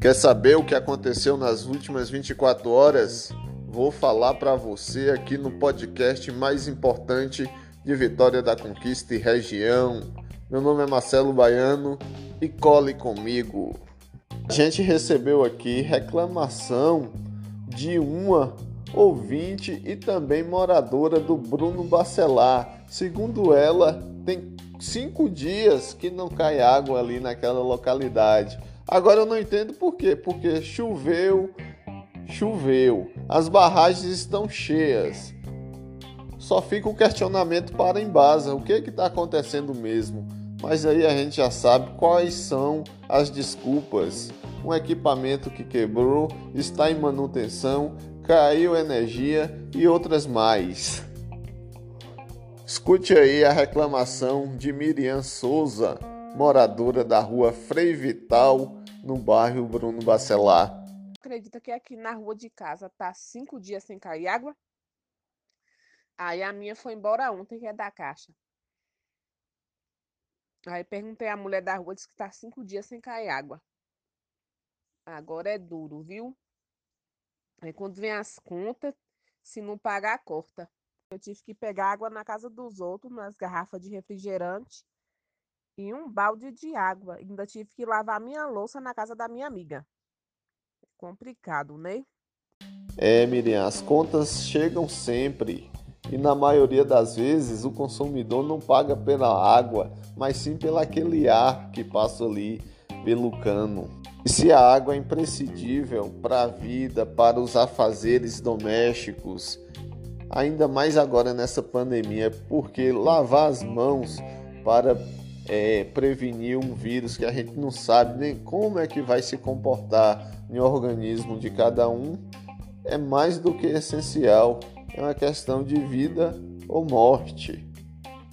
Quer saber o que aconteceu nas últimas 24 horas? Vou falar para você aqui no podcast mais importante de Vitória da Conquista e região. Meu nome é Marcelo Baiano e cole comigo. A gente recebeu aqui reclamação de uma ouvinte e também moradora do Bruno Bacelar. Segundo ela, tem cinco dias que não cai água ali naquela localidade. Agora eu não entendo por quê. Porque choveu, choveu, as barragens estão cheias. Só fica o questionamento para Embasa: o que está acontecendo mesmo? Mas aí a gente já sabe quais são as desculpas. Um equipamento que quebrou, está em manutenção, caiu energia e outras mais. Escute aí a reclamação de Miriam Souza, moradora da rua Frei Vital, no bairro Bruno Bacelar. Acredita que aqui na rua de casa tá cinco dias sem cair água? Aí a minha foi embora ontem, que é da caixa. Aí perguntei à mulher da rua, disse que tá cinco dias sem cair água. Agora é duro, viu? Aí quando vem as contas, se não pagar, corta. Eu tive que pegar água na casa dos outros, nas garrafas de refrigerante e um balde de água. Ainda tive que lavar minha louça na casa da minha amiga. Complicado, né? É, Miriam, as contas chegam sempre. E na maioria das vezes o consumidor não paga pela água, mas sim pelo aquele ar que passa ali pelo cano. E se a água é imprescindível para a vida, para os afazeres domésticos, ainda mais agora nessa pandemia, porque lavar as mãos para é, prevenir um vírus que a gente não sabe nem como é que vai se comportar no organismo de cada um é mais do que essencial. É uma questão de vida ou morte.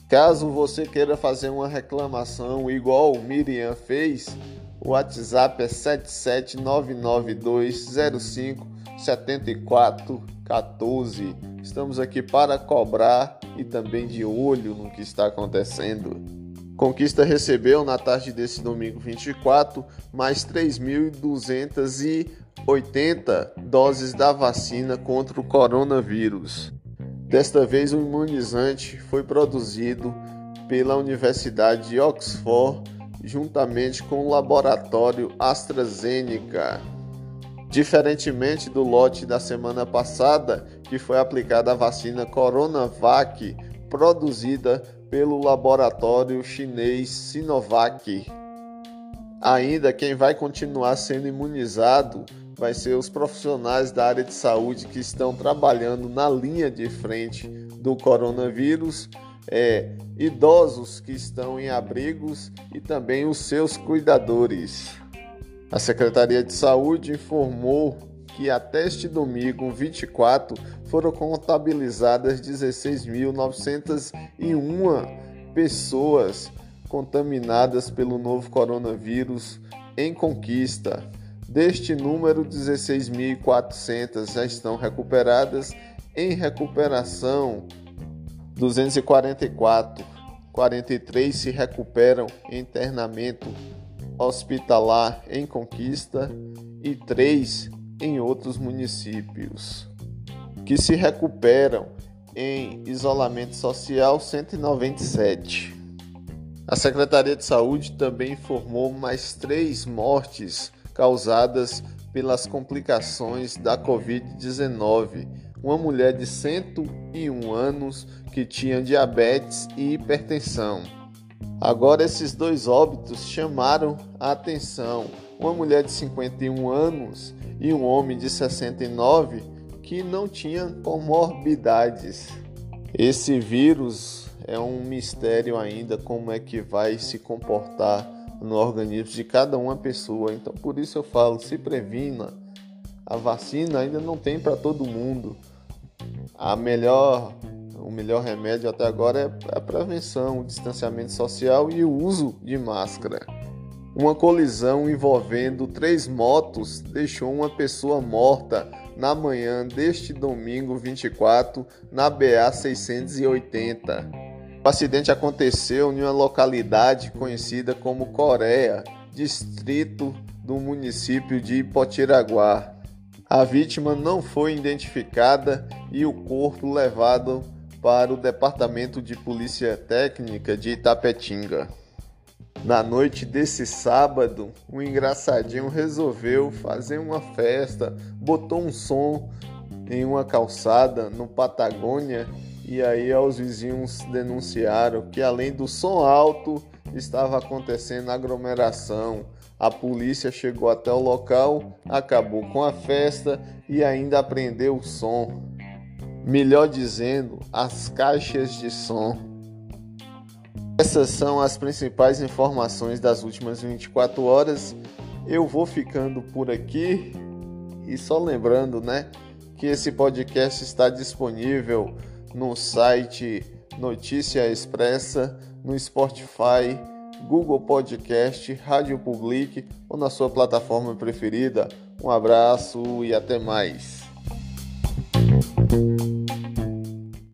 Caso você queira fazer uma reclamação igual Miriam fez, o WhatsApp é 77992057414. Estamos aqui para cobrar e também de olho no que está acontecendo. Conquista recebeu na tarde desse domingo 24 mais 3.280 doses da vacina contra o coronavírus. Desta vez, o imunizante foi produzido pela Universidade de Oxford juntamente com o laboratório AstraZeneca. Diferentemente do lote da semana passada, que foi aplicada a vacina Coronavac, produzida pelo laboratório chinês Sinovac. Ainda quem vai continuar sendo imunizado vai ser os profissionais da área de saúde que estão trabalhando na linha de frente do coronavírus é, idosos que estão em abrigos e também os seus cuidadores. A Secretaria de Saúde informou que até este domingo, 24, foram contabilizadas 16.901 pessoas contaminadas pelo novo coronavírus em conquista. Deste número, 16.400 já estão recuperadas. Em recuperação, 244, 43 se recuperam em internamento hospitalar em Conquista e 3 em outros municípios. Que se recuperam em isolamento social 197. A Secretaria de Saúde também informou mais três mortes causadas pelas complicações da Covid-19 uma mulher de 101 anos que tinha diabetes e hipertensão. Agora, esses dois óbitos chamaram a atenção. Uma mulher de 51 anos e um homem de 69 que não tinha comorbidades. Esse vírus é um mistério ainda como é que vai se comportar no organismo de cada uma pessoa. Então, por isso eu falo, se previna. A vacina ainda não tem para todo mundo a melhor, o melhor remédio até agora é a prevenção, o distanciamento social e o uso de máscara. Uma colisão envolvendo três motos deixou uma pessoa morta na manhã deste domingo 24 na BA 680. O acidente aconteceu em uma localidade conhecida como Coreia, distrito do município de Potiraguá. A vítima não foi identificada e o corpo levado para o Departamento de Polícia Técnica de Itapetinga. Na noite desse sábado, o engraçadinho resolveu fazer uma festa, botou um som em uma calçada no Patagônia e aí os vizinhos denunciaram que além do som alto estava acontecendo aglomeração. A polícia chegou até o local, acabou com a festa e ainda apreendeu o som. Melhor dizendo, as caixas de som. Essas são as principais informações das últimas 24 horas. Eu vou ficando por aqui e só lembrando, né, que esse podcast está disponível no site Notícia Expressa, no Spotify, Google Podcast, Rádio Public ou na sua plataforma preferida. Um abraço e até mais.